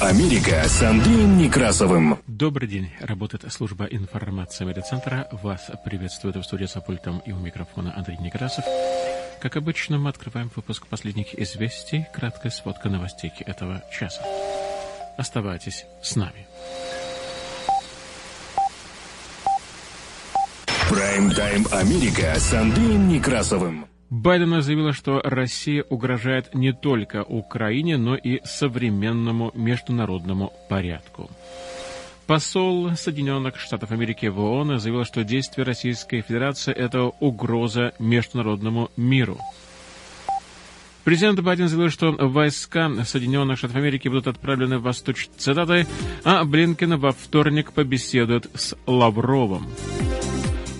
Америка с Андреем Некрасовым. Добрый день. Работает служба информации медиацентра. Вас приветствует в студии за пультом и у микрофона Андрей Некрасов. Как обычно, мы открываем выпуск последних известий. Краткая сводка новостей этого часа. Оставайтесь с нами. Прайм-тайм Америка с Андреем Некрасовым. Байден заявила, что Россия угрожает не только Украине, но и современному международному порядку. Посол Соединенных Штатов Америки в ООН заявил, что действия Российской Федерации – это угроза международному миру. Президент Байден заявил, что войска Соединенных Штатов Америки будут отправлены в Восточ... цитаты, а Блинкен во вторник побеседует с Лавровым.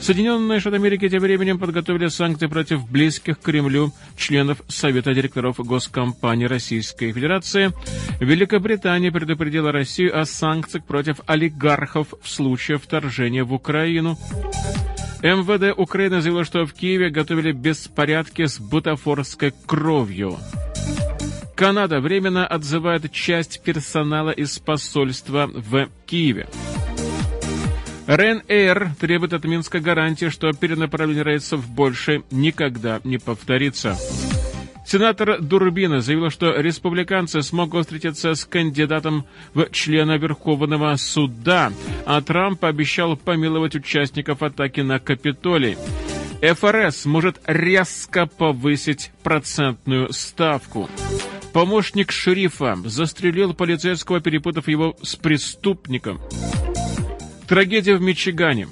Соединенные Штаты Америки тем временем подготовили санкции против близких к Кремлю членов Совета директоров госкомпании Российской Федерации. Великобритания предупредила Россию о санкциях против олигархов в случае вторжения в Украину. МВД Украины заявило, что в Киеве готовили беспорядки с бутафорской кровью. Канада временно отзывает часть персонала из посольства в Киеве. РЕН-Эйр требует от Минска гарантии, что перенаправление рейсов больше никогда не повторится. Сенатор Дурбина заявила, что республиканцы смогут встретиться с кандидатом в члена Верховного суда, а Трамп обещал помиловать участников атаки на Капитолий. ФРС может резко повысить процентную ставку. Помощник шерифа застрелил полицейского, перепутав его с преступником. Трагедия в Мичигане.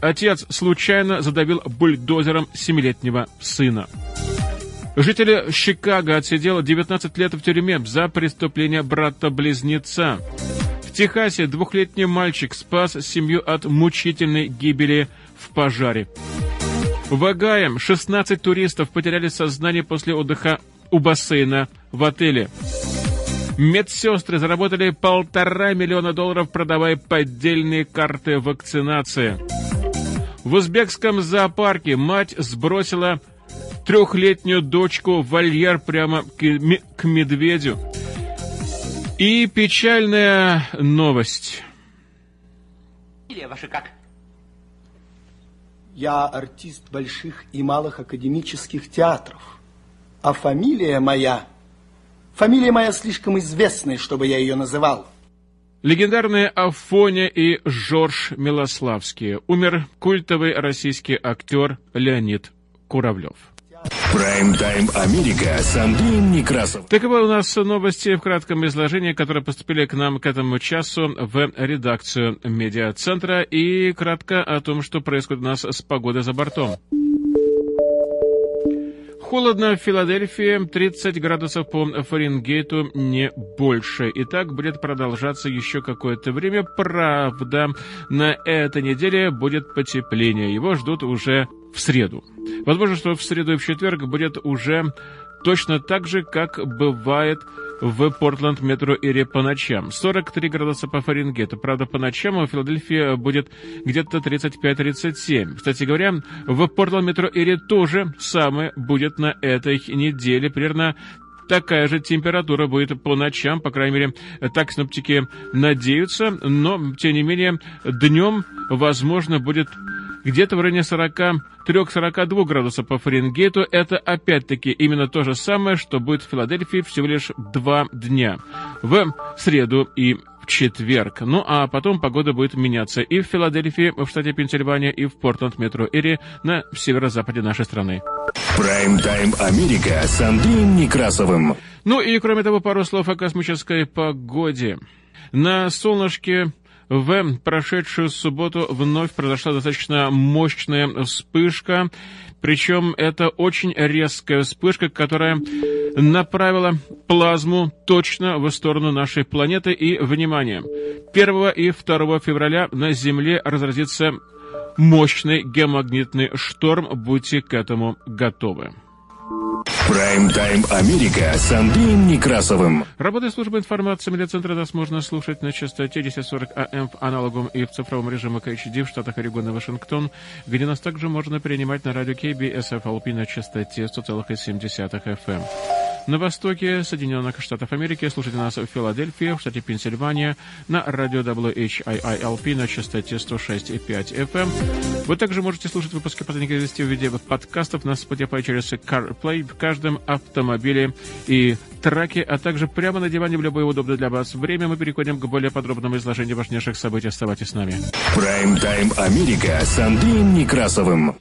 Отец случайно задавил бульдозером семилетнего сына. Житель Чикаго отсидел 19 лет в тюрьме за преступление брата-близнеца. В Техасе двухлетний мальчик спас семью от мучительной гибели в пожаре. В Огайо 16 туристов потеряли сознание после отдыха у бассейна в отеле. Медсестры заработали полтора миллиона долларов, продавая поддельные карты вакцинации. В узбекском зоопарке мать сбросила трехлетнюю дочку в вольер прямо к медведю. И печальная новость. Ваша как? Я артист больших и малых академических театров. А фамилия моя Фамилия моя слишком известная, чтобы я ее называл. Легендарные Афоня и Жорж Милославские. Умер культовый российский актер Леонид Куравлев. Прайм-тайм Америка с Андреем Некрасовым. Таковы у нас новости в кратком изложении, которые поступили к нам к этому часу в редакцию медиацентра. И кратко о том, что происходит у нас с погодой за бортом. Холодно в Филадельфии, 30 градусов по Фаренгейту, не больше. И так будет продолжаться еще какое-то время. Правда, на этой неделе будет потепление. Его ждут уже в среду. Возможно, что в среду и в четверг будет уже точно так же, как бывает в Портленд метро Ире по ночам. 43 градуса по Фаренгейту. Правда, по ночам в Филадельфии будет где-то 35-37. Кстати говоря, в Портленд метро Ире тоже самое будет на этой неделе. Примерно такая же температура будет по ночам, по крайней мере, так синоптики надеются, но, тем не менее, днем, возможно, будет где-то в районе 43-42 градусов по Фаренгейту. Это опять-таки именно то же самое, что будет в Филадельфии всего лишь два дня. В среду и в четверг. Ну а потом погода будет меняться и в Филадельфии, в штате Пенсильвания, и в Портленд метро Эри на северо-западе нашей страны. Прайм-тайм Америка с Андреем Некрасовым. Ну и кроме того, пару слов о космической погоде. На солнышке в прошедшую субботу вновь произошла достаточно мощная вспышка, причем это очень резкая вспышка, которая направила плазму точно в сторону нашей планеты. И, внимание, 1 и 2 февраля на Земле разразится мощный геомагнитный шторм. Будьте к этому готовы. Прайм-тайм Америка с Андреем Некрасовым. Работает служба информации медиацентра нас можно слушать на частоте 1040 АМ в аналоговом и в цифровом режиме KHD в штатах Орегон и Вашингтон, где нас также можно принимать на радио KBSFLP на частоте 100,7 FM. На востоке Соединенных Штатов Америки слушайте нас в Филадельфии, в штате Пенсильвания, на радио WHIILP на частоте 106,5 FM. Вы также можете слушать выпуски последних известий в виде подкастов на Spotify через CarPlay в каждом автомобиле и траке, а также прямо на диване в любое удобное для вас время мы переходим к более подробному изложению важнейших событий. Оставайтесь с нами. Прайм-тайм Америка с Андреем Некрасовым.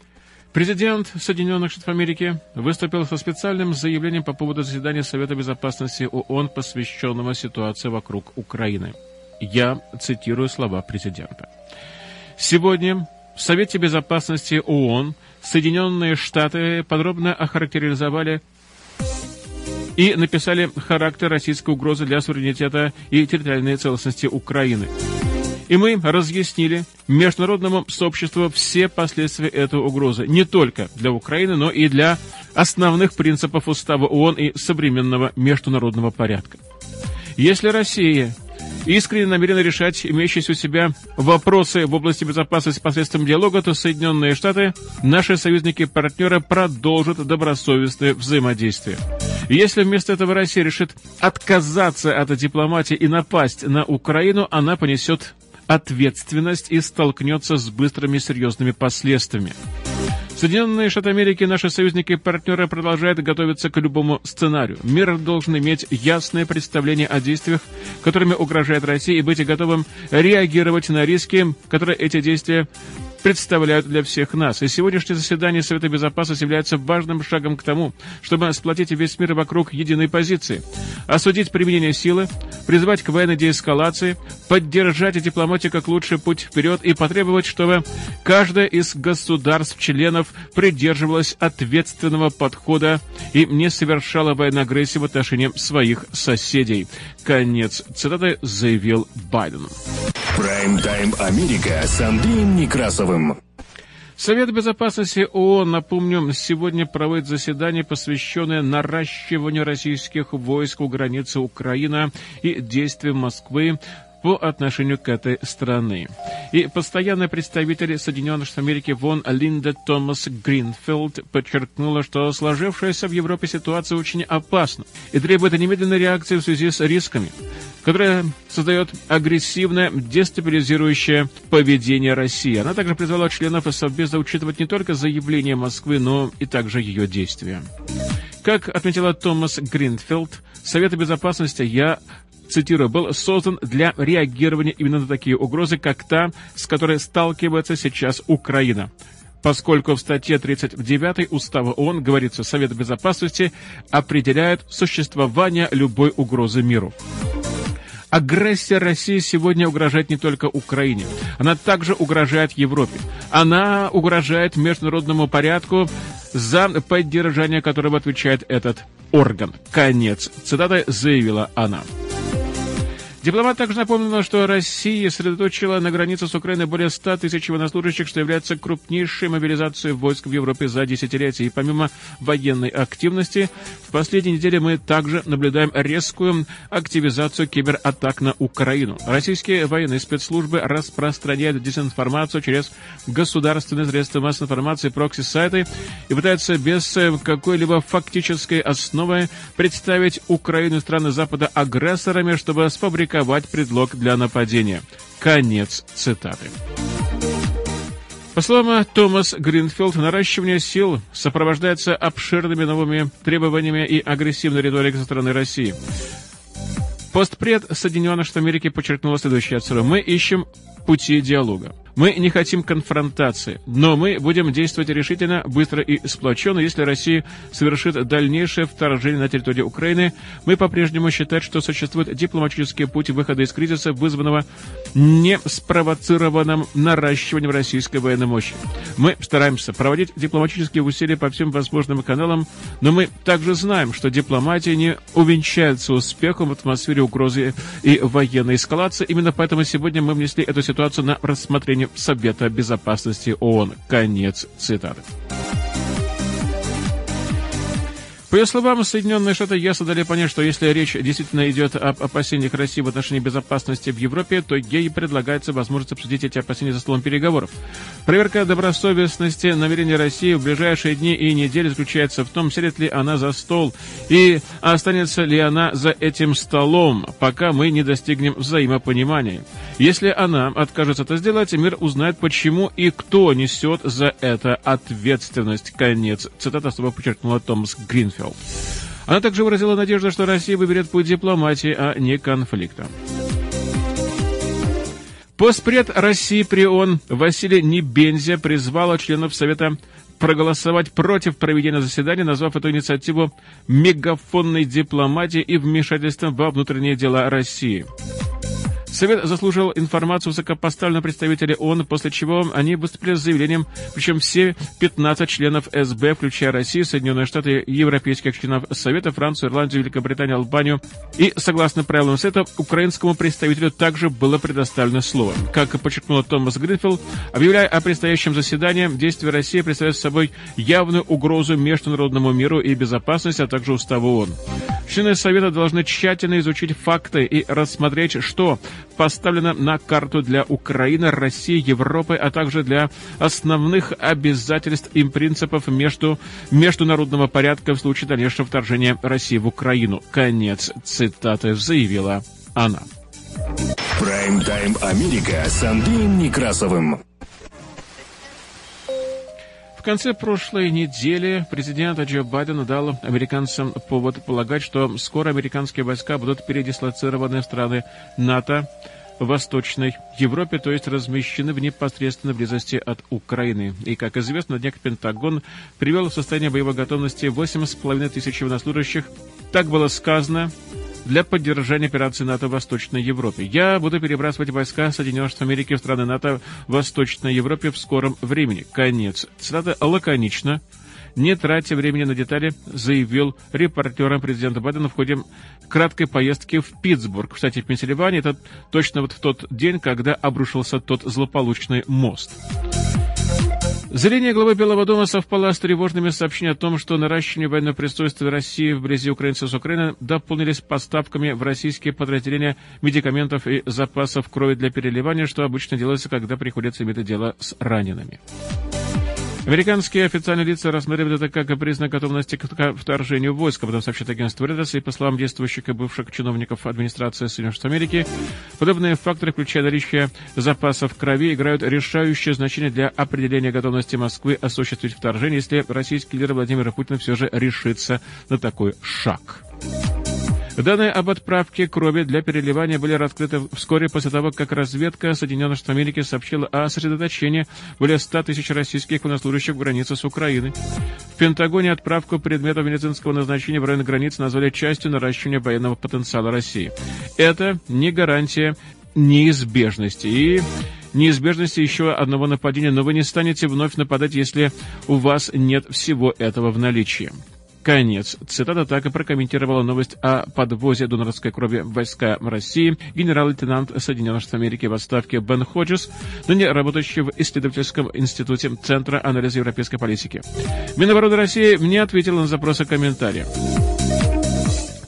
Президент Соединенных Штатов Америки выступил со специальным заявлением по поводу заседания Совета Безопасности ООН, посвященного ситуации вокруг Украины. Я цитирую слова президента. Сегодня в Совете Безопасности ООН Соединенные Штаты подробно охарактеризовали и написали характер российской угрозы для суверенитета и территориальной целостности Украины – и мы разъяснили международному сообществу все последствия этой угрозы, не только для Украины, но и для основных принципов Устава ООН и современного международного порядка. Если Россия искренне намерена решать имеющиеся у себя вопросы в области безопасности посредством диалога, то Соединенные Штаты, наши союзники-партнеры, продолжат добросовестное взаимодействие. Если вместо этого Россия решит отказаться от дипломатии и напасть на Украину, она понесет ответственность и столкнется с быстрыми серьезными последствиями. Соединенные Штаты Америки, наши союзники и партнеры продолжают готовиться к любому сценарию. Мир должен иметь ясное представление о действиях, которыми угрожает Россия, и быть готовым реагировать на риски, которые эти действия представляют для всех нас. И сегодняшнее заседание Совета Безопасности является важным шагом к тому, чтобы сплотить весь мир вокруг единой позиции, осудить применение силы, призвать к военной деэскалации, поддержать дипломатию как лучший путь вперед и потребовать, чтобы каждое из государств-членов придерживалось ответственного подхода и не совершало военной агрессии в отношении своих соседей. Конец цитаты заявил Байден. Прайм-тайм Америка с Андреем Некрасовым. Совет Безопасности ООН, напомню, сегодня проводит заседание, посвященное наращиванию российских войск у границы Украины и действиям Москвы по отношению к этой стране. И постоянный представитель Соединенных Штатов Америки Вон Линда Томас Гринфилд подчеркнула, что сложившаяся в Европе ситуация очень опасна и требует немедленной реакции в связи с рисками, которая создает агрессивное, дестабилизирующее поведение России. Она также призвала членов Совбеза учитывать не только заявления Москвы, но и также ее действия. Как отметила Томас Гринфилд, Совет Безопасности я цитирую, был создан для реагирования именно на такие угрозы, как та, с которой сталкивается сейчас Украина поскольку в статье 39 Устава ООН говорится, Совет Безопасности определяет существование любой угрозы миру. Агрессия России сегодня угрожает не только Украине. Она также угрожает Европе. Она угрожает международному порядку, за поддержание которого отвечает этот орган. Конец цитаты заявила она. Дипломат также напомнил, что Россия сосредоточила на границе с Украиной более 100 тысяч военнослужащих, что является крупнейшей мобилизацией войск в Европе за десятилетия. И помимо военной активности, в последние недели мы также наблюдаем резкую активизацию кибератак на Украину. Российские военные спецслужбы распространяют дезинформацию через государственные средства массовой информации, прокси-сайты и пытаются без какой-либо фактической основы представить Украину и страны Запада агрессорами, чтобы сфабриковать фабриковать предлог для нападения. Конец цитаты. По словам Томас Гринфилд, наращивание сил сопровождается обширными новыми требованиями и агрессивной риторикой со стороны России. Постпред Соединенных Штатов Америки подчеркнула следующее отсюда. Мы ищем пути диалога. Мы не хотим конфронтации, но мы будем действовать решительно, быстро и сплоченно. Если Россия совершит дальнейшее вторжение на территорию Украины, мы по-прежнему считаем, что существует дипломатический путь выхода из кризиса, вызванного не спровоцированным наращиванием российской военной мощи. Мы стараемся проводить дипломатические усилия по всем возможным каналам, но мы также знаем, что дипломатия не увенчается успехом в атмосфере угрозы и военной эскалации. Именно поэтому сегодня мы внесли эту ситуацию на рассмотрение Совета Безопасности ООН. Конец цитаты. По ее словам, Соединенные Штаты ясно дали понять, что если речь действительно идет об опасениях России в отношении безопасности в Европе, то ей предлагается возможность обсудить эти опасения за столом переговоров. Проверка добросовестности намерений России в ближайшие дни и недели заключается в том, сядет ли она за стол и останется ли она за этим столом, пока мы не достигнем взаимопонимания. Если она откажется это сделать, мир узнает, почему и кто несет за это ответственность. Конец. Цитата особо подчеркнула Томас Гринфилд. Она также выразила надежду, что Россия выберет путь дипломатии, а не конфликта. Постпред России при ООН Василий Небензя призвала членов Совета проголосовать против проведения заседания, назвав эту инициативу мегафонной дипломатией и вмешательством во внутренние дела России. Совет заслужил информацию высокопоставленного представителя ООН, после чего они выступили с заявлением, причем все 15 членов СБ, включая Россию, Соединенные Штаты, европейских членов Совета, Францию, Ирландию, Великобританию, Албанию. И, согласно правилам Совета, украинскому представителю также было предоставлено слово. Как подчеркнула Томас Гринфилд, объявляя о предстоящем заседании, действия России представляют собой явную угрозу международному миру и безопасности, а также уставу ООН. Члены Совета должны тщательно изучить факты и рассмотреть, что поставлено на карту для Украины, России, Европы, а также для основных обязательств и принципов между международного порядка в случае дальнейшего вторжения России в Украину. Конец цитаты заявила она. Прайм-тайм Америка с Андреем Некрасовым. В конце прошлой недели президент Джо Байден дал американцам повод полагать, что скоро американские войска будут передислоцированы в страны НАТО, в Восточной Европе, то есть размещены в непосредственной близости от Украины. И, как известно, днях Пентагон привел в состояние боевой готовности 8,5 тысяч военнослужащих. Так было сказано для поддержания операции НАТО в Восточной Европе. Я буду перебрасывать войска Соединенных Штатов Америки в страны НАТО в Восточной Европе в скором времени. Конец. Цитата лаконично, не тратя времени на детали, заявил репортерам президента Байдена в ходе краткой поездки в Питтсбург, кстати, в Пенсильвании. Это точно вот в тот день, когда обрушился тот злополучный мост. Зрение главы Белого дома совпало с тревожными сообщениями о том, что наращивание военного присутствия России вблизи украинцев с Украины дополнились поставками в российские подразделения медикаментов и запасов крови для переливания, что обычно делается, когда приходится иметь дело с ранеными. Американские официальные лица рассматривают это как признак готовности к вторжению войск, об этом сообщает агентство Reuters, и по словам действующих и бывших чиновников администрации Соединенных Штатов Америки, подобные факторы, включая наличие запасов крови, играют решающее значение для определения готовности Москвы осуществить вторжение, если российский лидер Владимир Путин все же решится на такой шаг. Данные об отправке крови для переливания были раскрыты вскоре после того, как разведка Соединенных Штатов Америки сообщила о сосредоточении более 100 тысяч российских военнослужащих в границе с Украиной. В Пентагоне отправку предметов медицинского назначения в район границ назвали частью наращивания военного потенциала России. Это не гарантия неизбежности. И неизбежности еще одного нападения, но вы не станете вновь нападать, если у вас нет всего этого в наличии. Конец. Цитата так и прокомментировала новость о подвозе донорской крови в России генерал-лейтенант Соединенных Штатов Америки в отставке Бен Ходжес, ныне работающий в исследовательском институте Центра анализа европейской политики. Минобороны России не ответила на запросы комментария.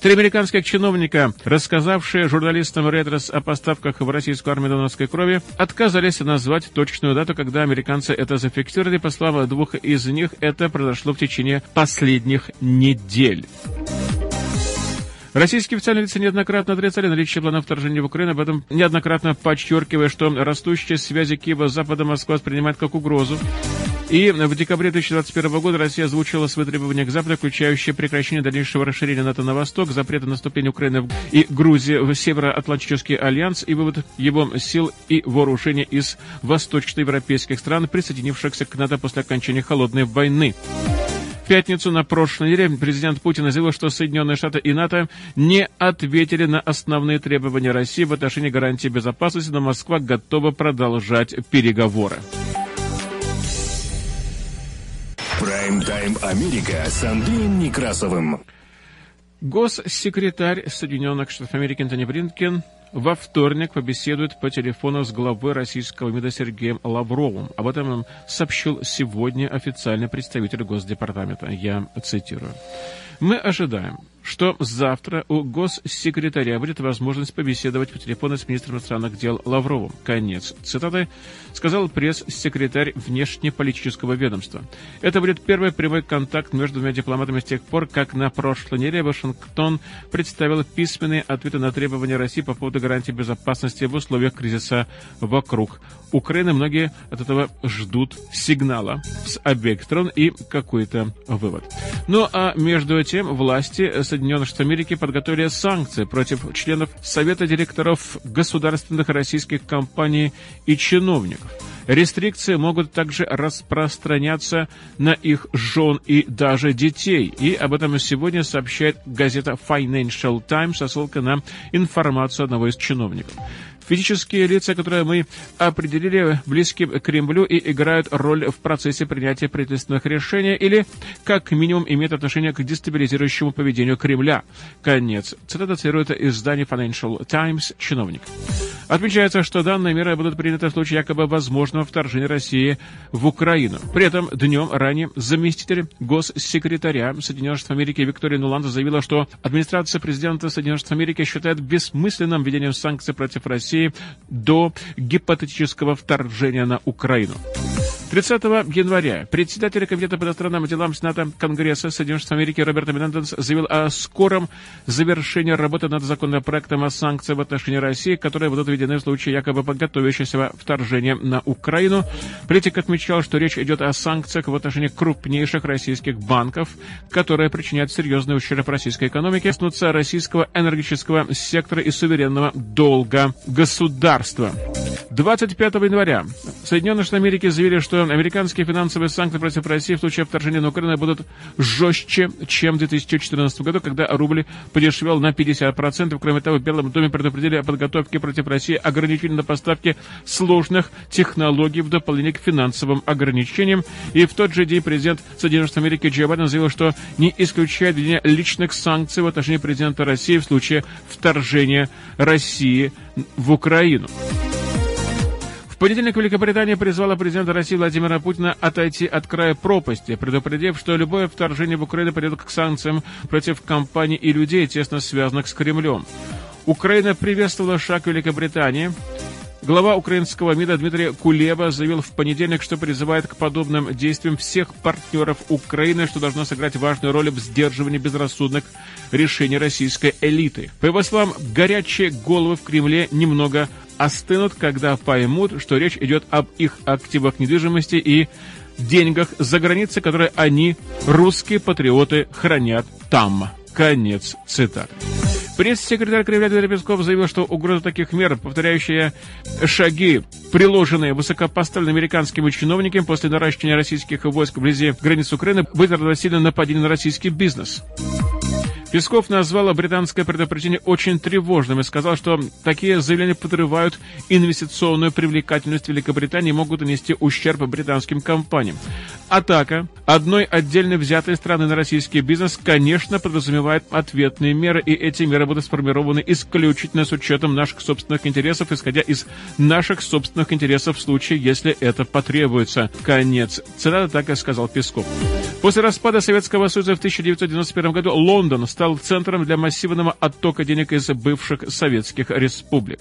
Три американских чиновника, рассказавшие журналистам Редрес о поставках в российскую армию донорской крови, отказались назвать точную дату, когда американцы это зафиксировали. По словам двух из них, это произошло в течение последних недель. Российские официальные лица неоднократно отрицали наличие планов вторжения в Украину, об этом неоднократно подчеркивая, что растущие связи Киева с Западом Москва воспринимает как угрозу. И в декабре 2021 года Россия озвучила свои требования к Западу, включающие прекращение дальнейшего расширения НАТО на восток, запрета наступления Украины и Грузии в Североатлантический альянс и вывод его сил и вооружения из восточноевропейских стран, присоединившихся к НАТО после окончания Холодной войны. В пятницу на прошлой неделе президент Путин заявил, что Соединенные Штаты и НАТО не ответили на основные требования России в отношении гарантии безопасности, но Москва готова продолжать переговоры. Прайм-тайм Америка с Андреем Некрасовым. Госсекретарь Соединенных Штатов Америки Антони Бринкен во вторник побеседует по телефону с главой российского МИДа Сергеем Лавровым. Об этом сообщил сегодня официальный представитель Госдепартамента. Я цитирую. Мы ожидаем, что завтра у госсекретаря будет возможность побеседовать по телефону с министром иностранных дел Лавровым. Конец цитаты, сказал пресс-секретарь внешнеполитического ведомства. Это будет первый прямой контакт между двумя дипломатами с тех пор, как на прошлой неделе Вашингтон представил письменные ответы на требования России по поводу гарантии безопасности в условиях кризиса вокруг Украины. Многие от этого ждут сигнала с обеих сторон и какой-то вывод. Ну а между тем власти Соединенных Штатов Америки подготовили санкции против членов Совета директоров государственных российских компаний и чиновников. Рестрикции могут также распространяться на их жен и даже детей. И об этом сегодня сообщает газета Financial Times со ссылкой на информацию одного из чиновников. Физические лица, которые мы определили близким к Кремлю и играют роль в процессе принятия правительственных решений или, как минимум, имеют отношение к дестабилизирующему поведению Кремля. Конец. Цитата цитирует издание Financial Times чиновник. Отмечается, что данные меры будут приняты в случае якобы возможного вторжения России в Украину. При этом днем ранее заместитель госсекретаря Соединенных Штатов Америки Виктория Нуланд заявила, что администрация президента Соединенных Штатов Америки считает бессмысленным введением санкций против России до гипотетического вторжения на Украину. 30 января председатель Комитета по иностранным делам Сената Конгресса Соединенных Штатов Америки Роберт Менендес заявил о скором завершении работы над законопроектом о санкциях в отношении России, которые будут введены в случае якобы подготовящегося вторжения на Украину. Политик отмечал, что речь идет о санкциях в отношении крупнейших российских банков, которые причиняют серьезный ущерб российской экономике, коснутся российского энергетического сектора и суверенного долга государства. 25 января Соединенные Штаты Америки заявили, что американские финансовые санкции против России в случае вторжения на Украину будут жестче, чем в 2014 году, когда рубль подешевел на 50%. Кроме того, в Белом доме предупредили о подготовке против России ограничений на поставки сложных технологий в дополнение к финансовым ограничениям. И в тот же день президент Соединенных Штатов Америки Джо Байден заявил, что не исключает введение личных санкций в отношении президента России в случае вторжения России в Украину. В понедельник Великобритания призвала президента России Владимира Путина отойти от края пропасти, предупредив, что любое вторжение в Украину приведет к санкциям против компаний и людей, тесно связанных с Кремлем. Украина приветствовала шаг Великобритании – Глава украинского МИДа Дмитрий Кулеба заявил в понедельник, что призывает к подобным действиям всех партнеров Украины, что должно сыграть важную роль в сдерживании безрассудных решений российской элиты. По его словам, горячие головы в Кремле немного остынут, когда поймут, что речь идет об их активах недвижимости и деньгах за границей, которые они, русские патриоты, хранят там. Конец цитаты. Пресс-секретарь Кремля Дмитрий Песков заявил, что угроза таких мер, повторяющие шаги, приложенные высокопоставленными американскими чиновниками после наращивания российских войск вблизи границ Украины, будет равносильно нападению на российский бизнес. Песков назвал британское предупреждение очень тревожным и сказал, что такие заявления подрывают инвестиционную привлекательность Великобритании и могут нанести ущерб британским компаниям. Атака одной отдельно взятой страны на российский бизнес, конечно, подразумевает ответные меры, и эти меры будут сформированы исключительно с учетом наших собственных интересов, исходя из наших собственных интересов в случае, если это потребуется. Конец. Цитата так и сказал Песков. После распада Советского Союза в 1991 году Лондон стал стал центром для массивного оттока денег из бывших советских республик.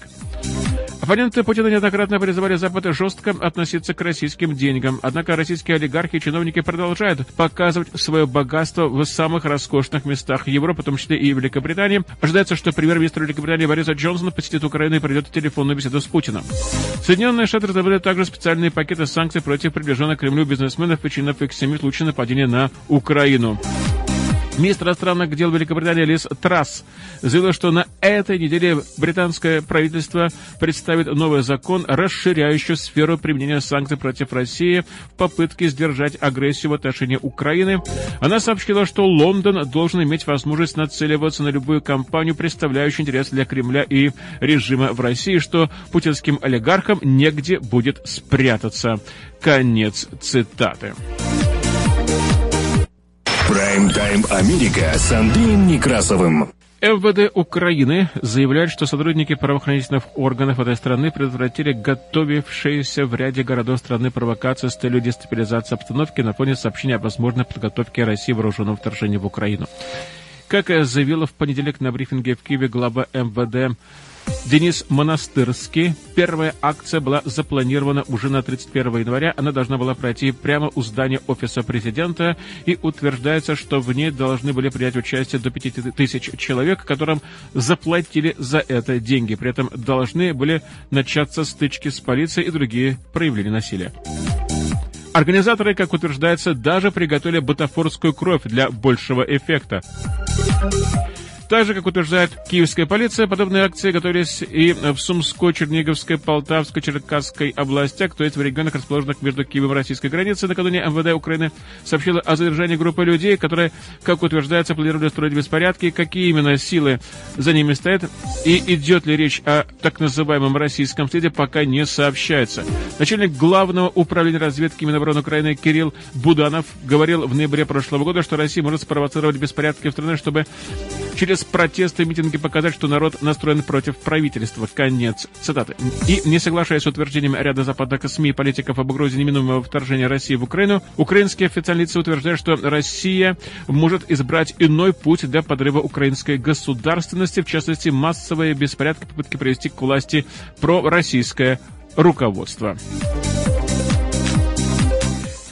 Оппоненты Путина неоднократно призывали Запад жестко относиться к российским деньгам. Однако российские олигархи и чиновники продолжают показывать свое богатство в самых роскошных местах Европы, в том числе и Великобритании. Ожидается, что премьер-министр Великобритании Бориса Джонсон посетит Украину и придет телефонную беседу с Путиным. Соединенные Штаты разработали также специальные пакеты санкций против приближенных к Кремлю бизнесменов и их семьи в случае нападения на Украину. Министр иностранных дел Великобритании Лиз Трасс заявила, что на этой неделе британское правительство представит новый закон, расширяющий сферу применения санкций против России в попытке сдержать агрессию в отношении Украины. Она сообщила, что Лондон должен иметь возможность нацеливаться на любую кампанию, представляющую интерес для Кремля и режима в России, что путинским олигархам негде будет спрятаться. Конец цитаты. Прайм-тайм Америка с Андреем Некрасовым. МВД Украины заявляет, что сотрудники правоохранительных органов этой страны предотвратили готовившиеся в ряде городов страны провокации с целью дестабилизации обстановки на фоне сообщения о возможной подготовке России вооруженного вторжения в Украину. Как заявила в понедельник на брифинге в Киеве глава МВД Денис Монастырский. Первая акция была запланирована уже на 31 января. Она должна была пройти прямо у здания Офиса президента. И утверждается, что в ней должны были принять участие до 5 тысяч человек, которым заплатили за это деньги. При этом должны были начаться стычки с полицией и другие проявления насилия. Организаторы, как утверждается, даже приготовили бутафорскую кровь для большего эффекта. Так же, как утверждает киевская полиция, подобные акции готовились и в Сумской, Черниговской, Полтавской, Черкасской областях, то есть в регионах, расположенных между Киевом и российской границей. Накануне МВД Украины сообщила о задержании группы людей, которые, как утверждается, планировали строить беспорядки, какие именно силы за ними стоят, и идет ли речь о так называемом российском следе, пока не сообщается. Начальник главного управления разведки Минобороны Украины Кирилл Буданов говорил в ноябре прошлого года, что Россия может спровоцировать беспорядки в стране, чтобы через протесты и митинги показать, что народ настроен против правительства. Конец цитаты. И, не соглашаясь с утверждением ряда западных СМИ и политиков об угрозе неминуемого вторжения России в Украину, украинские официальные утверждают, что Россия может избрать иной путь для подрыва украинской государственности, в частности, массовые беспорядки, попытки привести к власти пророссийское руководство.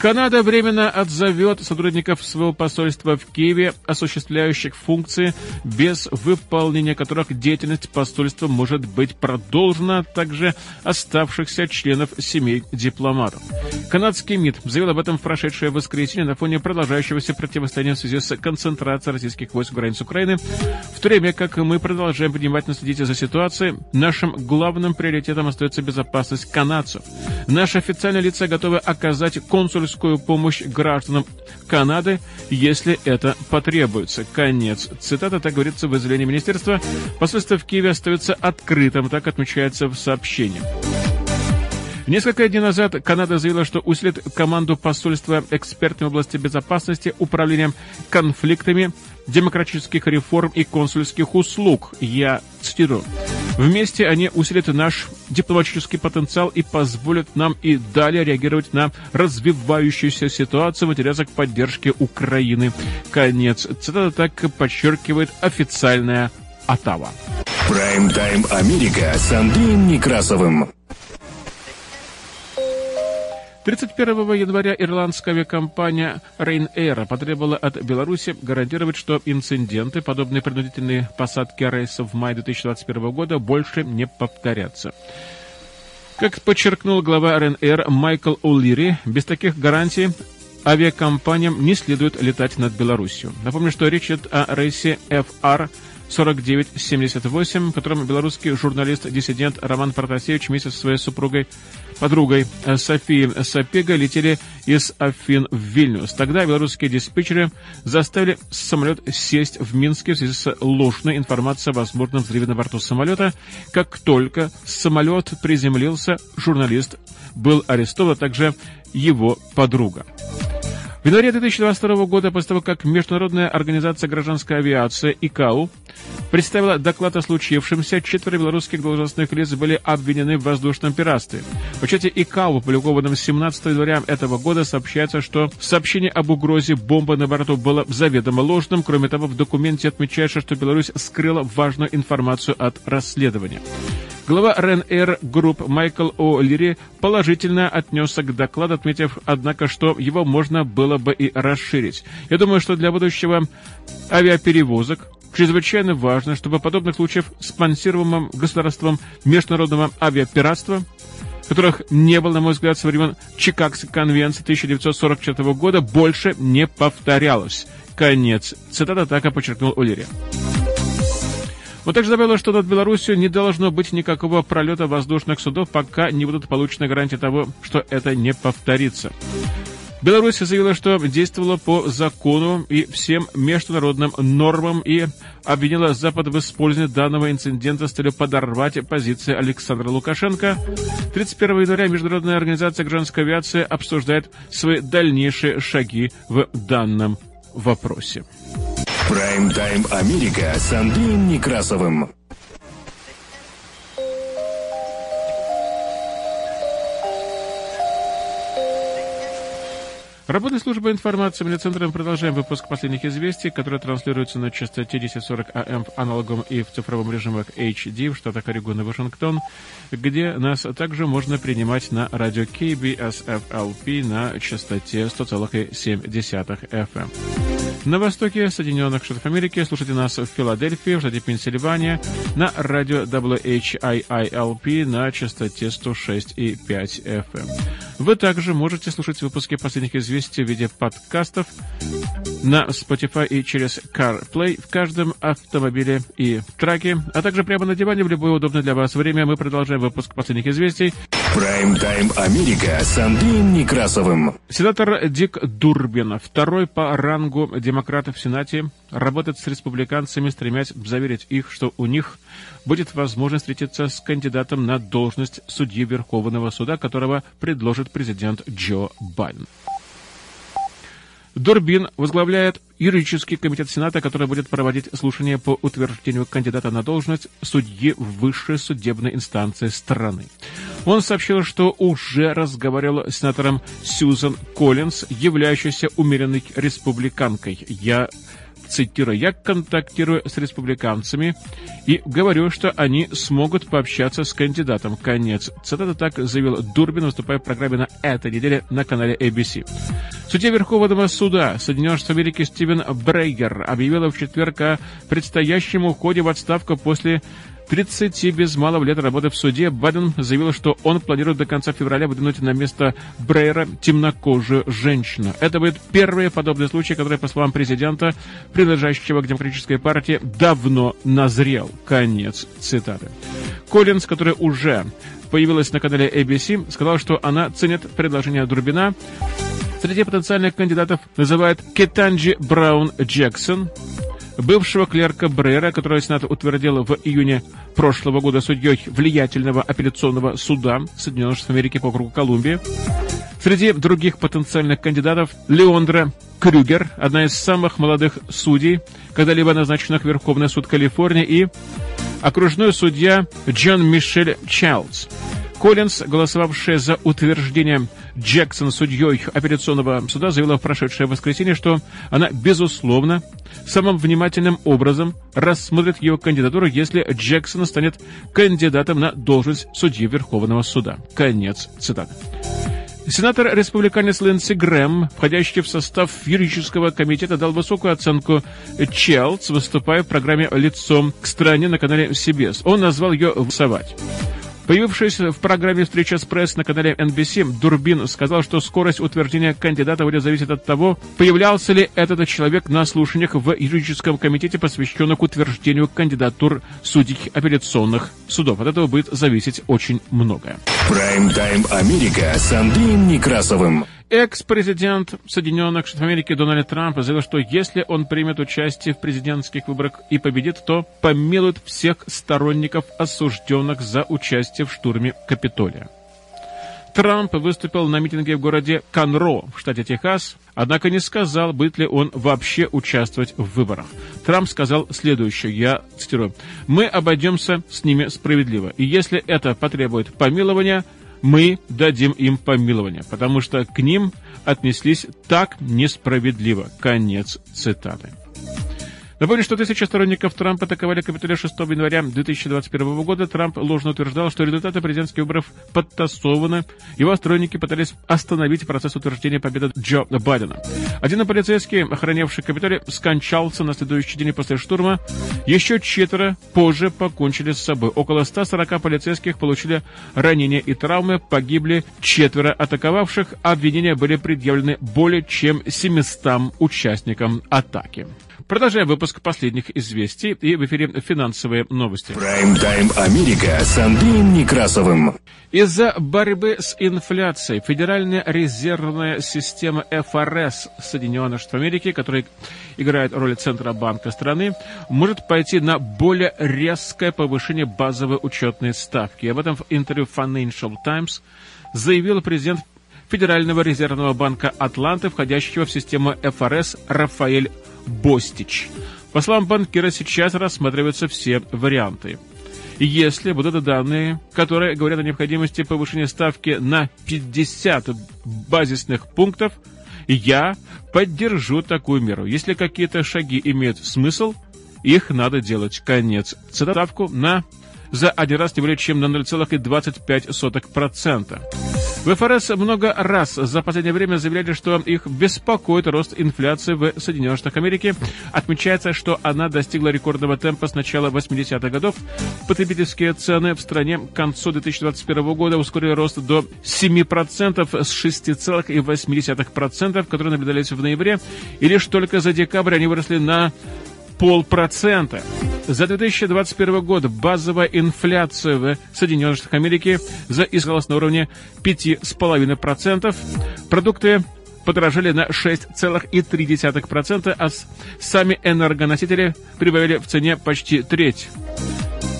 Канада временно отзовет сотрудников своего посольства в Киеве, осуществляющих функции, без выполнения которых деятельность посольства может быть продолжена, а также оставшихся членов семей дипломатов. Канадский МИД заявил об этом в прошедшее воскресенье на фоне продолжающегося противостояния в связи с концентрацией российских войск в границ Украины, в то время как мы продолжаем внимательно следить за ситуацией, нашим главным приоритетом остается безопасность канадцев. Наши официальные лица готовы оказать консульскую техническую помощь гражданам Канады, если это потребуется. Конец. Цитата, так говорится в изъявлении министерства. Посольство в Киеве остается открытым, так отмечается в сообщении. Несколько дней назад Канада заявила, что усилит команду посольства экспертами в области безопасности, управлением конфликтами, демократических реформ и консульских услуг. Я цитирую. Вместе они усилят наш дипломатический потенциал и позволят нам и далее реагировать на развивающуюся ситуацию в интересах поддержки Украины. Конец. Цитата так подчеркивает официальная Оттава. Прайм-тайм Америка с Андреем Некрасовым. 31 января ирландская авиакомпания Ryanair потребовала от Беларуси гарантировать, что инциденты, подобные принудительные посадки рейсов в мае 2021 года, больше не повторятся. Как подчеркнул глава РНР Майкл О'Лири, без таких гарантий авиакомпаниям не следует летать над Беларусью. Напомню, что речь идет о рейсе FR 4978, в котором белорусский журналист-диссидент Роман Протасевич вместе со своей супругой, подругой э, Софией Сапега летели из Афин в Вильнюс. Тогда белорусские диспетчеры заставили самолет сесть в Минске в связи с ложной информацией о возможном взрыве на борту самолета. Как только самолет приземлился, журналист был арестован, а также его подруга. В январе 2022 года, после того, как Международная организация гражданской авиации ИКАУ представила доклад о случившемся, четверо белорусских должностных лиц были обвинены в воздушном пиратстве. В отчете ИКАО, опубликованном 17 января этого года, сообщается, что сообщение об угрозе бомбы на борту было заведомо ложным. Кроме того, в документе отмечается, что Беларусь скрыла важную информацию от расследования. Глава Ryanair Group Майкл О'Лири положительно отнесся к докладу, отметив, однако, что его можно было бы и расширить. Я думаю, что для будущего авиаперевозок чрезвычайно важно, чтобы подобных случаев спонсируемым государством международного авиапиратства которых не было, на мой взгляд, со времен Чикагской конвенции 1944 года, больше не повторялось. Конец. Цитата так и подчеркнул Улири. Он также добавил, что над Беларусью не должно быть никакого пролета воздушных судов, пока не будут получены гарантии того, что это не повторится. Беларусь заявила, что действовала по закону и всем международным нормам и обвинила Запад в использовании данного инцидента с целью подорвать позиции Александра Лукашенко. 31 января Международная организация гражданской авиации обсуждает свои дальнейшие шаги в данном вопросе. Прайм-тайм Америка с Андреем Некрасовым. Работает служба информации медиацентра. Мы продолжаем выпуск последних известий, которые транслируются на частоте 1040 АМ в аналоговом и в цифровом режимах HD в штатах Орегон и Вашингтон, где нас также можно принимать на радио KBSFLP на частоте 100,7 FM. На востоке Соединенных Штатов Америки слушайте нас в Филадельфии, в штате Пенсильвания, на радио WHIILP на частоте 106,5 FM. Вы также можете слушать выпуски последних известий в виде подкастов на Spotify и через CarPlay в каждом автомобиле и траке, а также прямо на диване в любое удобное для вас время. Мы продолжаем выпуск последних известий. Прайм-тайм Америка с Андреем Некрасовым. Сенатор Дик Дурбин, второй по рангу демократа в Сенате, работает с республиканцами, стремясь заверить их, что у них будет возможность встретиться с кандидатом на должность судьи Верховного суда, которого предложит президент Джо Байден. Дурбин возглавляет юридический комитет Сената, который будет проводить слушания по утверждению кандидата на должность судьи высшей судебной инстанции страны. Он сообщил, что уже разговаривал с сенатором Сьюзан Коллинз, являющейся умеренной республиканкой. Я цитирую, «Я контактирую с республиканцами и говорю, что они смогут пообщаться с кандидатом». Конец. Цитата так заявил Дурбин, выступая в программе на этой неделе на канале ABC. Судья Верховного суда Соединенных Штатов Америки Стивен Брейгер объявил в четверг о предстоящем уходе в отставку после 30 без малого лет работы в суде Байден заявил, что он планирует до конца февраля выдвинуть на место Брейера темнокожую женщину. Это будет первый подобный случай, который, по словам президента, принадлежащего к демократической партии, давно назрел. Конец цитаты. Коллинз, который уже появилась на канале ABC, сказал, что она ценит предложение Дурбина. Среди потенциальных кандидатов называют Кетанджи Браун Джексон, бывшего клерка Брейера, которого Сенат утвердил в июне прошлого года судьей влиятельного апелляционного суда Соединенных Штатов Америки по округу Колумбия. Среди других потенциальных кандидатов Леондра Крюгер, одна из самых молодых судей, когда-либо назначенных в Верховный суд Калифорнии, и окружной судья Джон Мишель Чайлдс. Коллинз, голосовавшая за утверждение Джексон судьей апелляционного суда, заявила в прошедшее воскресенье, что она, безусловно, самым внимательным образом рассмотрит его кандидатуру, если Джексон станет кандидатом на должность судьи Верховного суда. Конец цитаты. Сенатор-республиканец Лэнси Грэм, входящий в состав юридического комитета, дал высокую оценку Челдс, выступая в программе «Лицом к стране» на канале CBS. Он назвал ее «Совать». Появившись в программе «Встреча с пресс» на канале NBC, Дурбин сказал, что скорость утверждения кандидата будет зависеть от того, появлялся ли этот человек на слушаниях в юридическом комитете, посвященных утверждению кандидатур судей апелляционных судов. От этого будет зависеть очень многое. Прайм-тайм Америка с Андреем Некрасовым. Экс-президент Соединенных Штатов Америки Дональд Трамп заявил, что если он примет участие в президентских выборах и победит, то помилует всех сторонников, осужденных за участие в штурме Капитолия. Трамп выступил на митинге в городе Конро в штате Техас, однако не сказал, будет ли он вообще участвовать в выборах. Трамп сказал следующее, я цитирую, «Мы обойдемся с ними справедливо, и если это потребует помилования, мы дадим им помилование, потому что к ним отнеслись так несправедливо. Конец цитаты. Напомню, что тысячи сторонников Трампа атаковали Капитолий 6 января 2021 года. Трамп ложно утверждал, что результаты президентских выборов подтасованы. Его сторонники пытались остановить процесс утверждения победы Джо Байдена. Один полицейский, охранявший Капитолий, скончался на следующий день после штурма. Еще четверо позже покончили с собой. Около 140 полицейских получили ранения и травмы, погибли четверо атаковавших. Обвинения были предъявлены более чем 700 участникам атаки. Продолжаем выпуск последних известий и в эфире финансовые новости. Прайм-тайм Америка с Андреем Некрасовым. Из-за борьбы с инфляцией Федеральная резервная система ФРС Соединенных Штатов Америки, которая играет роль Центробанка страны, может пойти на более резкое повышение базовой учетной ставки. Об этом в интервью Financial Times заявил президент Федерального резервного банка Атланты, входящего в систему ФРС Рафаэль Бостич. По словам банкира, сейчас рассматриваются все варианты. Если будут данные, которые говорят о необходимости повышения ставки на 50 базисных пунктов, я поддержу такую меру. Если какие-то шаги имеют смысл, их надо делать. Конец. Ставку на за один раз не более чем на 0,25%. В ФРС много раз за последнее время заявляли, что их беспокоит рост инфляции в Соединенных Штатах Америки. Отмечается, что она достигла рекордного темпа с начала 80-х годов. Потребительские цены в стране к концу 2021 года ускорили рост до 7% с 6,8%, которые наблюдались в ноябре. И лишь только за декабрь они выросли на полпроцента. За 2021 год базовая инфляция в Соединенных Штатах Америки заискалась на уровне 5,5%. Продукты подорожали на 6,3%, а сами энергоносители прибавили в цене почти треть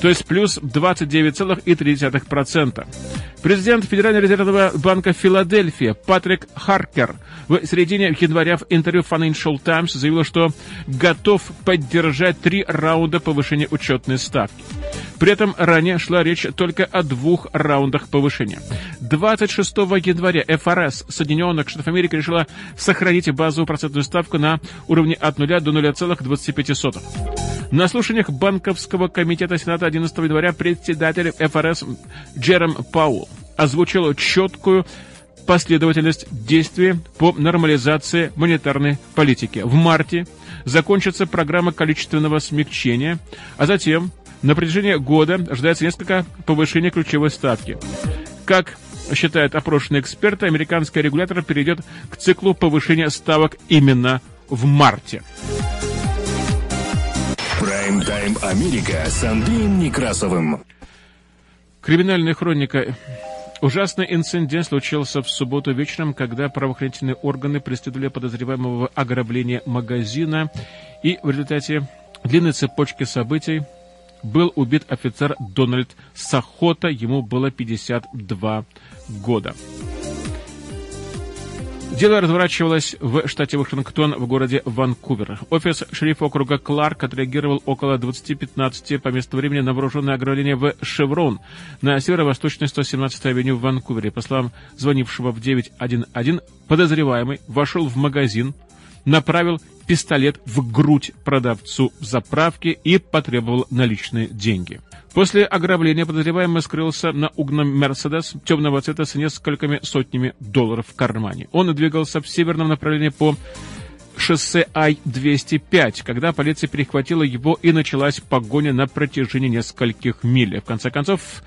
то есть плюс 29,3%. Президент Федерального резервного банка Филадельфия Патрик Харкер в середине января в интервью Financial Times заявил, что готов поддержать три раунда повышения учетной ставки. При этом ранее шла речь только о двух раундах повышения. 26 января ФРС Соединенных Штатов Америки решила сохранить базовую процентную ставку на уровне от 0 до 0,25. На слушаниях Банковского комитета Сената 11 января председатель ФРС Джером Паул озвучил четкую последовательность действий по нормализации монетарной политики. В марте закончится программа количественного смягчения, а затем на протяжении года ожидается несколько повышений ключевой ставки. Как считают опрошенные эксперты, американский регулятор перейдет к циклу повышения ставок именно в марте. Прайм-тайм Америка с Андреем Некрасовым. Криминальная хроника. Ужасный инцидент случился в субботу вечером, когда правоохранительные органы преследовали подозреваемого ограбления магазина, и в результате длинной цепочки событий был убит офицер Дональд Сахота, ему было 52 года. Дело разворачивалось в штате Вашингтон в городе Ванкувер. Офис шерифа округа Кларк отреагировал около 20.15 по месту времени на вооруженное ограбление в Шеврон на северо-восточной 117-й авеню в Ванкувере. По словам звонившего в 911, подозреваемый вошел в магазин, направил пистолет в грудь продавцу в заправке и потребовал наличные деньги. После ограбления подозреваемый скрылся на угном «Мерседес» темного цвета с несколькими сотнями долларов в кармане. Он двигался в северном направлении по шоссе Ай-205, когда полиция перехватила его и началась погоня на протяжении нескольких миль. В конце концов,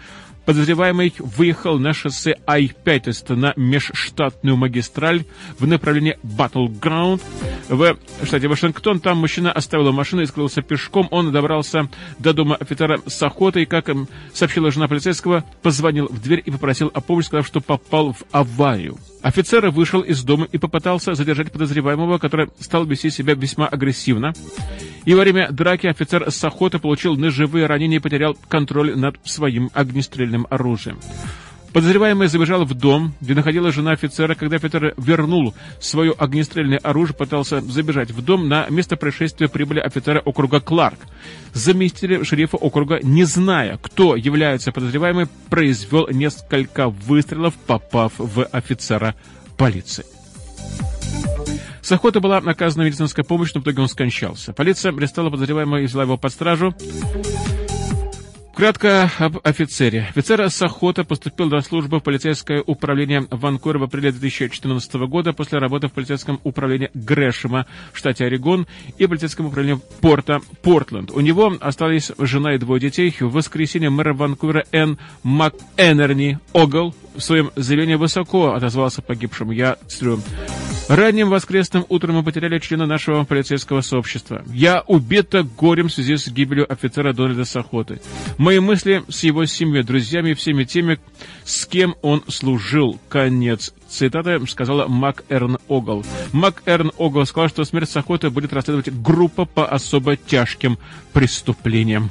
Подозреваемый выехал на шоссе Ай-5, то есть на межштатную магистраль в направлении Battleground в штате Вашингтон. Там мужчина оставил машину и скрылся пешком. Он добрался до дома офицера с охотой. Как сообщила жена полицейского, позвонил в дверь и попросил о помощи, сказав, что попал в аварию. Офицер вышел из дома и попытался задержать подозреваемого, который стал вести себя весьма агрессивно. И во время драки офицер с охоты получил ножевые ранения и потерял контроль над своим огнестрельным оружием. Подозреваемый забежал в дом, где находилась жена офицера. Когда Петр вернул свое огнестрельное оружие, пытался забежать в дом, на место происшествия прибыли офицеры округа Кларк. Заместитель шерифа округа, не зная, кто является подозреваемым, произвел несколько выстрелов, попав в офицера полиции. С охоты была оказана медицинская помощь, но в итоге он скончался. Полиция арестовала подозреваемого и взяла его под стражу. Кратко об офицере. Офицер Сахота поступил на службу в полицейское управление Ванкувера в апреле 2014 года после работы в полицейском управлении Грэшема в штате Орегон и полицейском управлении Порта Портленд. У него остались жена и двое детей. В воскресенье мэр Ванкувера Н. МакЭнерни Огл в своем заявлении высоко отозвался погибшим. Я цитирую. Ранним воскресным утром мы потеряли члена нашего полицейского сообщества. Я убита горем в связи с гибелью офицера Дональда Сахоты. Мои мысли с его семьей, друзьями и всеми теми, с кем он служил. Конец цитата сказала Мак Эрн Огл. Мак Эрн Огл сказал, что смерть Сахоты будет расследовать группа по особо тяжким преступлениям.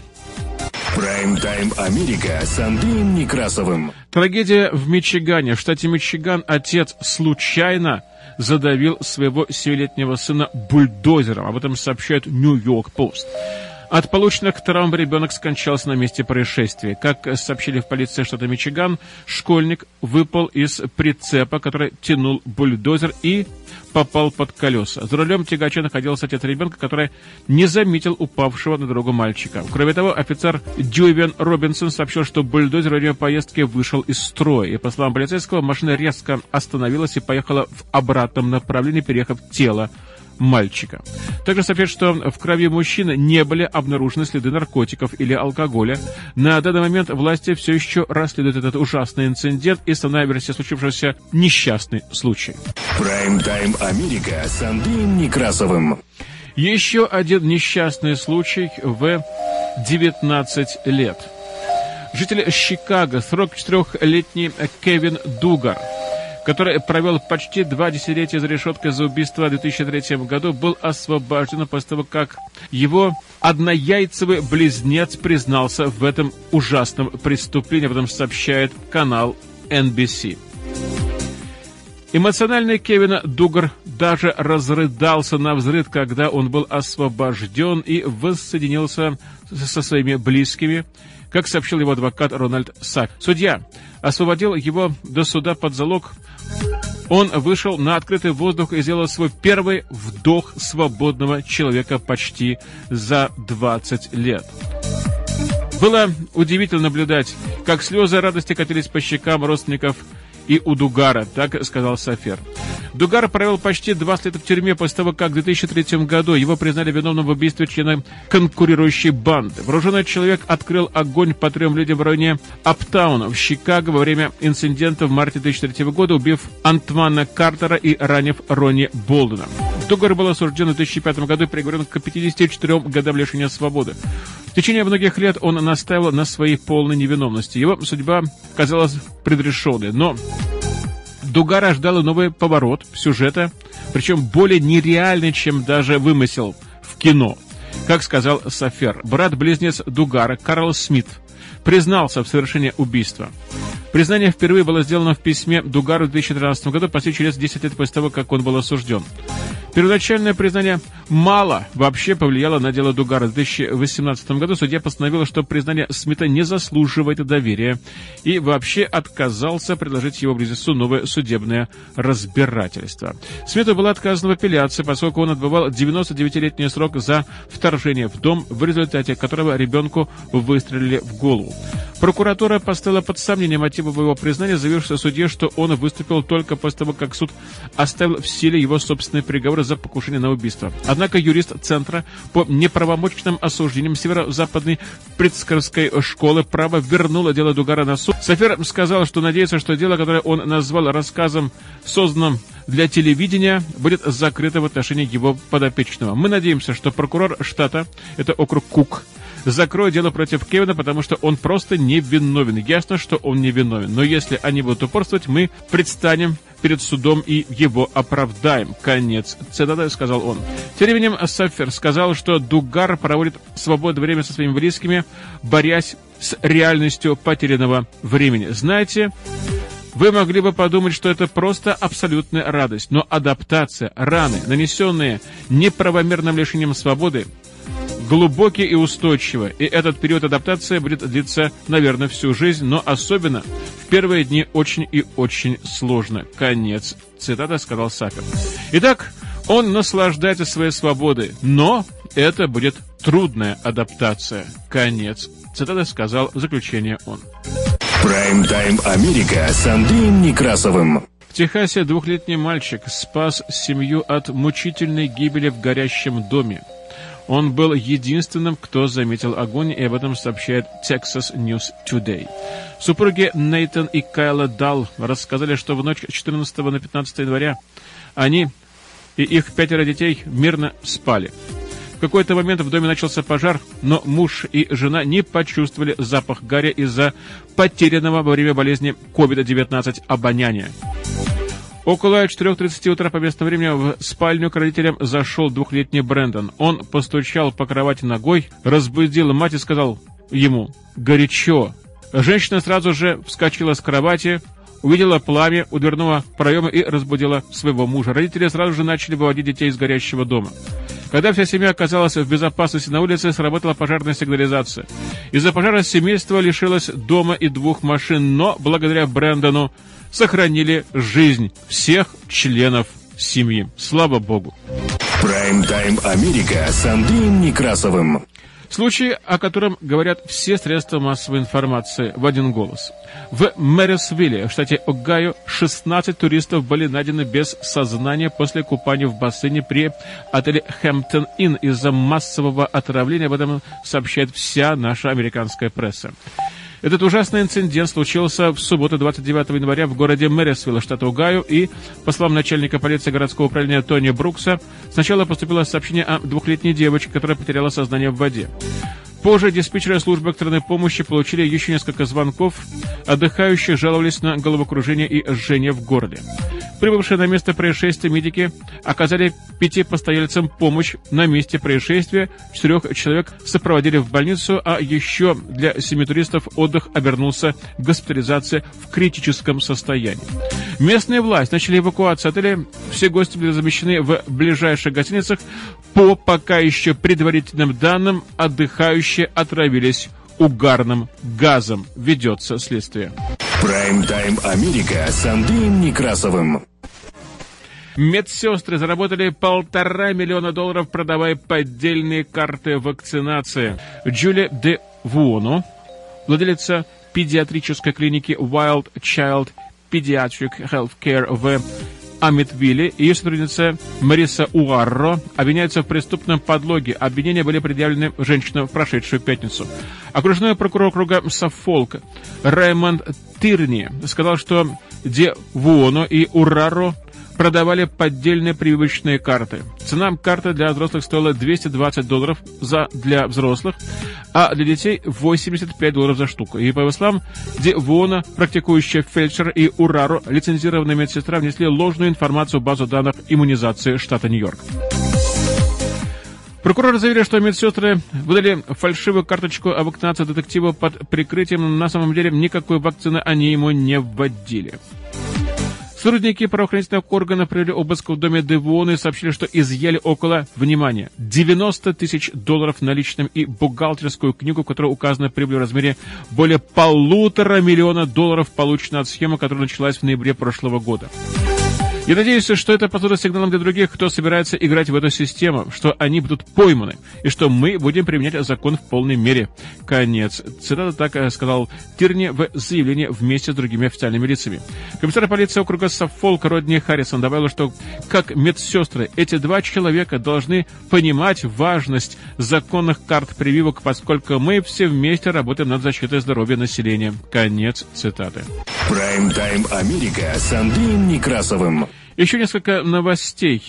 Прайм-тайм Америка с Андреем Некрасовым. Трагедия в Мичигане. В штате Мичиган отец случайно задавил своего семилетнего сына бульдозером. Об этом сообщает Нью-Йорк Пост. От полученных травм ребенок скончался на месте происшествия. Как сообщили в полиции штата Мичиган, школьник выпал из прицепа, который тянул бульдозер и попал под колеса. За рулем тягача находился отец ребенка, который не заметил упавшего на дорогу мальчика. Кроме того, офицер Дювен Робинсон сообщил, что бульдозер во время поездки вышел из строя. И, по словам полицейского, машина резко остановилась и поехала в обратном направлении, переехав тело мальчика. Также сообщают, что в крови мужчины не были обнаружены следы наркотиков или алкоголя. На данный момент власти все еще расследуют этот ужасный инцидент и основная версия случившегося несчастный случай. Прайм-тайм Америка с Андреем Некрасовым. Еще один несчастный случай в 19 лет. Житель Чикаго, 44-летний Кевин Дугар – который провел почти два десятилетия за решеткой за убийство в 2003 году, был освобожден после того, как его однояйцевый близнец признался в этом ужасном преступлении, об этом сообщает канал NBC. Эмоциональный Кевин Дугар даже разрыдался на взрыв, когда он был освобожден и воссоединился со своими близкими, как сообщил его адвокат Рональд Сак. Судья освободил его до суда под залог он вышел на открытый воздух и сделал свой первый вдох свободного человека почти за 20 лет. Было удивительно наблюдать, как слезы радости катились по щекам родственников и у Дугара, так сказал Сафер. Дугар провел почти два лета в тюрьме после того, как в 2003 году его признали виновным в убийстве члена конкурирующей банды. Вооруженный человек открыл огонь по трем людям в районе Аптауна в Чикаго во время инцидента в марте 2003 года, убив Антвана Картера и ранив Ронни Болдена. Дугар был осужден в 2005 году и приговорен к 54 годам лишения свободы. В течение многих лет он настаивал на своей полной невиновности. Его судьба казалась предрешенной, но Дугара ждала новый поворот сюжета, причем более нереальный, чем даже вымысел в кино. Как сказал Сафер, брат-близнец Дугара, Карл Смит, признался в совершении убийства. Признание впервые было сделано в письме Дугару в 2013 году, почти через 10 лет после того, как он был осужден. Первоначальное признание мало вообще повлияло на дело Дугара. В 2018 году судья постановил, что признание Смита не заслуживает доверия и вообще отказался предложить его близнецу новое судебное разбирательство. Смиту была отказана в апелляции, поскольку он отбывал 99-летний срок за вторжение в дом, в результате которого ребенку выстрелили в голову. Прокуратура поставила под сомнение мотивы его признания, заявив судье, что он выступил только после того, как суд оставил в силе его собственный приговор за покушение на убийство. Однако юрист Центра по неправомочным осуждениям Северо-Западной Прицкорской школы права вернула дело Дугара на суд. Сафер сказал, что надеется, что дело, которое он назвал рассказом, созданным для телевидения, будет закрыто в отношении его подопечного. Мы надеемся, что прокурор штата, это округ Кук, закроет дело против Кевина, потому что он просто невиновен. Ясно, что он невиновен. Но если они будут упорствовать, мы предстанем перед судом и его оправдаем. Конец цитаты, сказал он. Тем временем Сафер сказал, что Дугар проводит свободное время со своими близкими, борясь с реальностью потерянного времени. Знаете, вы могли бы подумать, что это просто абсолютная радость, но адаптация, раны, нанесенные неправомерным лишением свободы, глубокий и устойчивый, и этот период адаптации будет длиться, наверное, всю жизнь, но особенно в первые дни очень и очень сложно. Конец. Цитата сказал Сапер. Итак, он наслаждается своей свободой, но это будет трудная адаптация. Конец. Цитата сказал в заключение он. Прайм-тайм Америка с Андреем Некрасовым. В Техасе двухлетний мальчик спас семью от мучительной гибели в горящем доме. Он был единственным, кто заметил огонь, и об этом сообщает Texas News Today. Супруги Нейтан и Кайла Дал рассказали, что в ночь с 14 на 15 января они и их пятеро детей мирно спали. В какой-то момент в доме начался пожар, но муж и жена не почувствовали запах гаря из-за потерянного во время болезни COVID-19 обоняния. Около 4.30 утра по местному времени в спальню к родителям зашел двухлетний Брэндон. Он постучал по кровати ногой, разбудил мать и сказал ему «Горячо». Женщина сразу же вскочила с кровати, увидела пламя у дверного проема и разбудила своего мужа. Родители сразу же начали выводить детей из горящего дома. Когда вся семья оказалась в безопасности на улице, сработала пожарная сигнализация. Из-за пожара семейство лишилось дома и двух машин, но благодаря Брэндону сохранили жизнь всех членов семьи. Слава Богу. Прайм-тайм Америка с Андреем Некрасовым. Случай, о котором говорят все средства массовой информации в один голос. В Мэрисвилле, в штате Огайо, 16 туристов были найдены без сознания после купания в бассейне при отеле Хэмптон Inn из-за массового отравления. Об этом сообщает вся наша американская пресса. Этот ужасный инцидент случился в субботу 29 января в городе Мэрисвилл, штат Огайо, и, по словам начальника полиции городского управления Тони Брукса, сначала поступило сообщение о двухлетней девочке, которая потеряла сознание в воде. Позже диспетчеры службы экстренной помощи получили еще несколько звонков. Отдыхающие жаловались на головокружение и жжение в горле. Прибывшие на место происшествия медики оказали пяти постояльцам помощь на месте происшествия. Четырех человек сопроводили в больницу, а еще для семи туристов отдых обернулся госпитализацией в критическом состоянии. Местные власти начали эвакуацию отеля. Все гости были замещены в ближайших гостиницах. По пока еще предварительным данным, отдыхающие отравились угарным газом. Ведется следствие. Прайм-тайм Америка с Андреем Некрасовым. Медсестры заработали полтора миллиона долларов, продавая поддельные карты вакцинации. Джулия де Вуоно, владелица педиатрической клиники Wild Child Pediatric Healthcare в Амитвилле и ее сотрудница Мариса Уарро обвиняются в преступном подлоге. Обвинения были предъявлены женщине в прошедшую пятницу. Окружной прокурор округа Саффолк Раймонд Тирни сказал, что Де Вуоно и Ураро продавали поддельные прививочные карты. Цена карты для взрослых стоила 220 долларов за, для взрослых, а для детей 85 долларов за штуку. И по словам, где Вона, практикующая фельдшер и Урару, лицензированная медсестра, внесли ложную информацию в базу данных иммунизации штата Нью-Йорк. Прокурор заявил, что медсестры выдали фальшивую карточку о вакцинации детектива под прикрытием, на самом деле никакой вакцины они ему не вводили. Сотрудники правоохранительных органов провели обыск в доме Девуона и сообщили, что изъяли около, внимания, 90 тысяч долларов наличным и бухгалтерскую книгу, в которой указана прибыль в размере более полутора миллиона долларов, полученная от схемы, которая началась в ноябре прошлого года. Я надеюсь, что это послужит сигналом для других, кто собирается играть в эту систему, что они будут пойманы, и что мы будем применять закон в полной мере. Конец. Цитата так э, сказал Тирни в заявлении вместе с другими официальными лицами. Комиссар полиции округа Саффолк Родни Харрисон добавил, что как медсестры эти два человека должны понимать важность законных карт прививок, поскольку мы все вместе работаем над защитой здоровья населения. Конец цитаты. Прайм-тайм Америка с Андреем Некрасовым. Еще несколько новостей.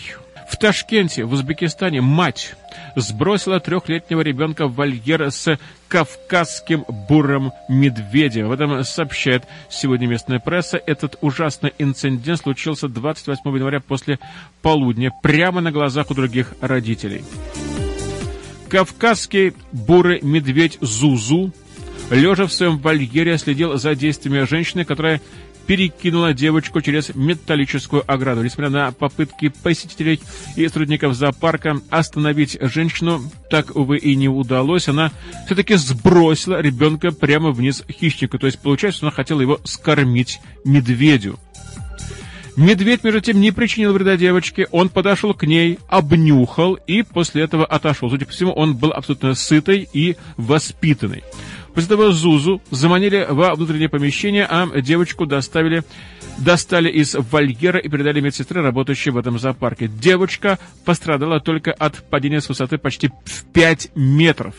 В Ташкенте, в Узбекистане, мать сбросила трехлетнего ребенка в вольер с кавказским бурым медведем. В этом сообщает сегодня местная пресса. Этот ужасный инцидент случился 28 января после полудня, прямо на глазах у других родителей. Кавказский бурый медведь Зузу, лежа в своем вольере, следил за действиями женщины, которая перекинула девочку через металлическую ограду. Несмотря на попытки посетителей и сотрудников зоопарка остановить женщину, так, увы, и не удалось. Она все-таки сбросила ребенка прямо вниз хищнику. То есть, получается, она хотела его скормить медведю. Медведь, между тем, не причинил вреда девочке. Он подошел к ней, обнюхал и после этого отошел. Судя по всему, он был абсолютно сытый и воспитанный. После этого Зузу заманили во внутреннее помещение, а девочку доставили достали из вольера и передали медсестре, работающей в этом зоопарке. Девочка пострадала только от падения с высоты почти в 5 метров.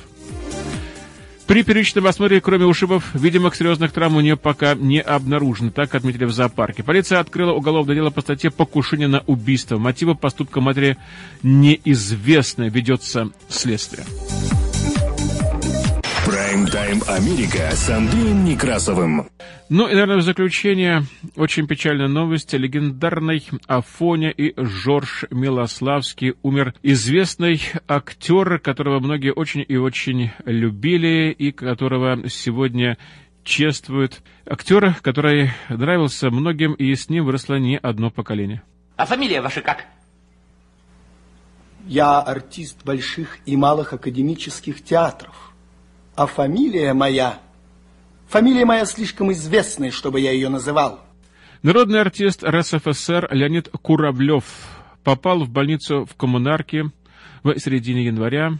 При первичном осмотре, кроме ушибов, видимых серьезных травм у нее пока не обнаружено, так отметили в зоопарке. Полиция открыла уголовное дело по статье «Покушение на убийство». Мотивы поступка матери неизвестны, ведется следствие. Прайм-тайм Америка с Андреем Некрасовым. Ну и, наверное, в заключение очень печальная новость. Легендарный Афоня и Жорж Милославский умер. Известный актер, которого многие очень и очень любили, и которого сегодня чествует. Актер, который нравился многим, и с ним выросло не одно поколение. А фамилия ваша как? Я артист больших и малых академических театров. А фамилия моя... Фамилия моя слишком известная, чтобы я ее называл. Народный артист РСФСР Леонид Куравлев попал в больницу в Коммунарке в середине января.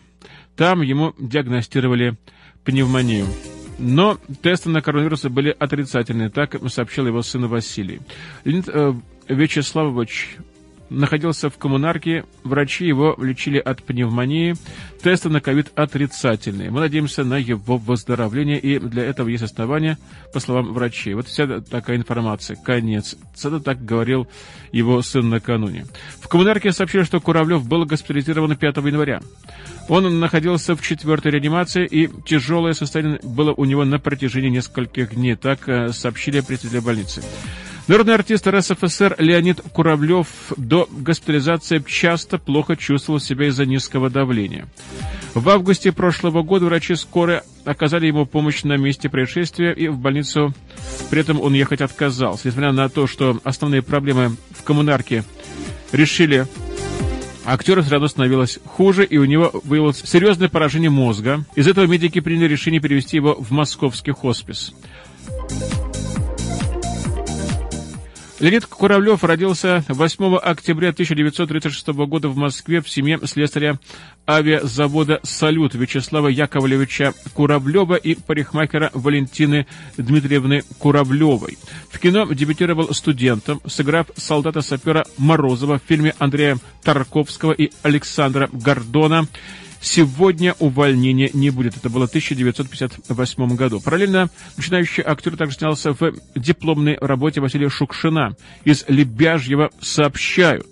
Там ему диагностировали пневмонию. Но тесты на коронавирус были отрицательные, так сообщил его сын Василий. Леонид э, Вячеславович находился в коммунарке, врачи его лечили от пневмонии, тесты на ковид отрицательные. Мы надеемся на его выздоровление, и для этого есть основания, по словам врачей. Вот вся такая информация. Конец. Это так говорил его сын накануне. В коммунарке сообщили, что Куравлев был госпитализирован 5 января. Он находился в четвертой реанимации, и тяжелое состояние было у него на протяжении нескольких дней. Так э, сообщили представители больницы. Народный артист РСФСР Леонид Куравлев до госпитализации часто плохо чувствовал себя из-за низкого давления. В августе прошлого года врачи скорой оказали ему помощь на месте происшествия и в больницу. При этом он ехать отказался. Несмотря на то, что основные проблемы в коммунарке решили Актеру все равно становилось хуже, и у него выявилось серьезное поражение мозга. Из этого медики приняли решение перевести его в московский хоспис. Леонид Куравлев родился 8 октября 1936 года в Москве в семье слесаря авиазавода «Салют» Вячеслава Яковлевича Куравлева и парикмахера Валентины Дмитриевны Куравлевой. В кино дебютировал студентом, сыграв солдата-сапера Морозова в фильме Андрея Тарковского и Александра Гордона Сегодня увольнения не будет. Это было в 1958 году. Параллельно начинающий актер также снялся в дипломной работе Василия Шукшина из «Лебяжьего сообщают»,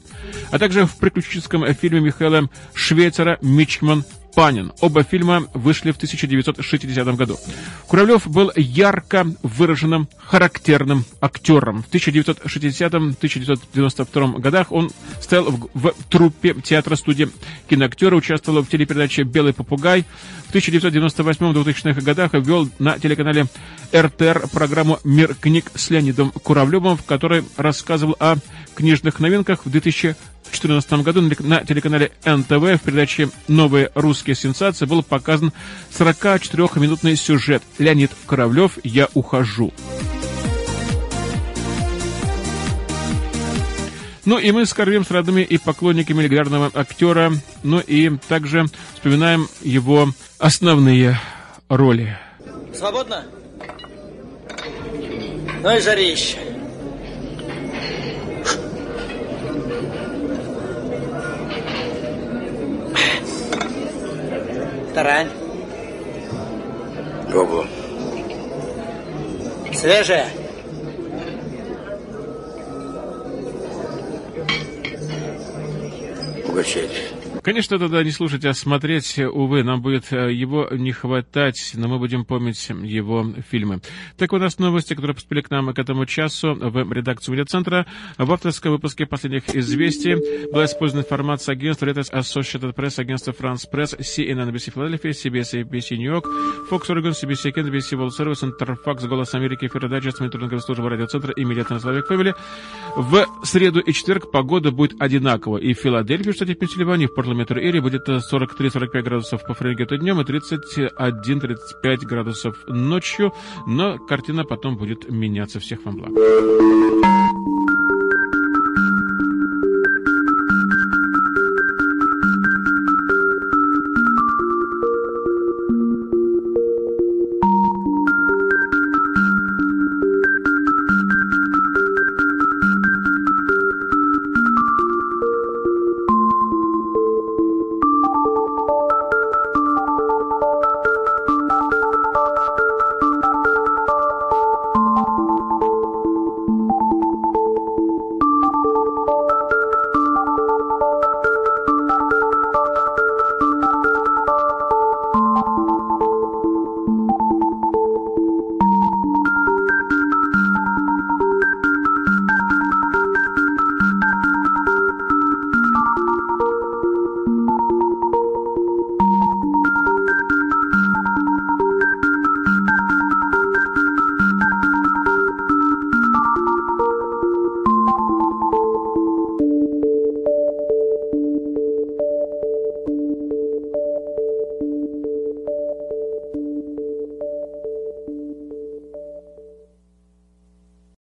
а также в приключенческом фильме Михаила Швейцера «Мичман Панин. Оба фильма вышли в 1960 году. Куравлев был ярко выраженным, характерным актером. В 1960-1992 годах он стоял в, в труппе театра-студии киноактера, участвовал в телепередаче «Белый попугай». В 1998-2000 годах ввел на телеканале РТР программу «Мир книг» с Леонидом Куравлевым, в которой рассказывал о книжных новинках в 2000 2014 году на телеканале НТВ в передаче «Новые русские сенсации» был показан 44-минутный сюжет «Леонид Куравлев. Я ухожу». Ну и мы скорбим с родными и поклонниками легендарного актера, ну и также вспоминаем его основные роли. Свободно? Ну и жарище. Тарань. Пробую. Свежая. Угощайтесь. Конечно, тогда не слушать, а смотреть, увы, нам будет э, его не хватать, но мы будем помнить его фильмы. Так у нас новости, которые поступили к нам к этому часу в редакцию медиацентра. В авторском выпуске последних известий была использована информация агентства Reuters, Associated Press, агентства France Press, CNN, NBC Philadelphia, CBS, ABC New York, Fox Oregon, CBC Kent, NBC World Service, Interfax, Голос Америки, Эфир Дайджест, мониторинговая служба радиоцентра и медиацентра Фэмили. В среду и четверг погода будет одинакова и в Филадельфии, штате Пенсильвании, в Портленд метр Эри будет 43-45 градусов по Фаренгейту днем и 31-35 градусов ночью, но картина потом будет меняться. Всех вам благ.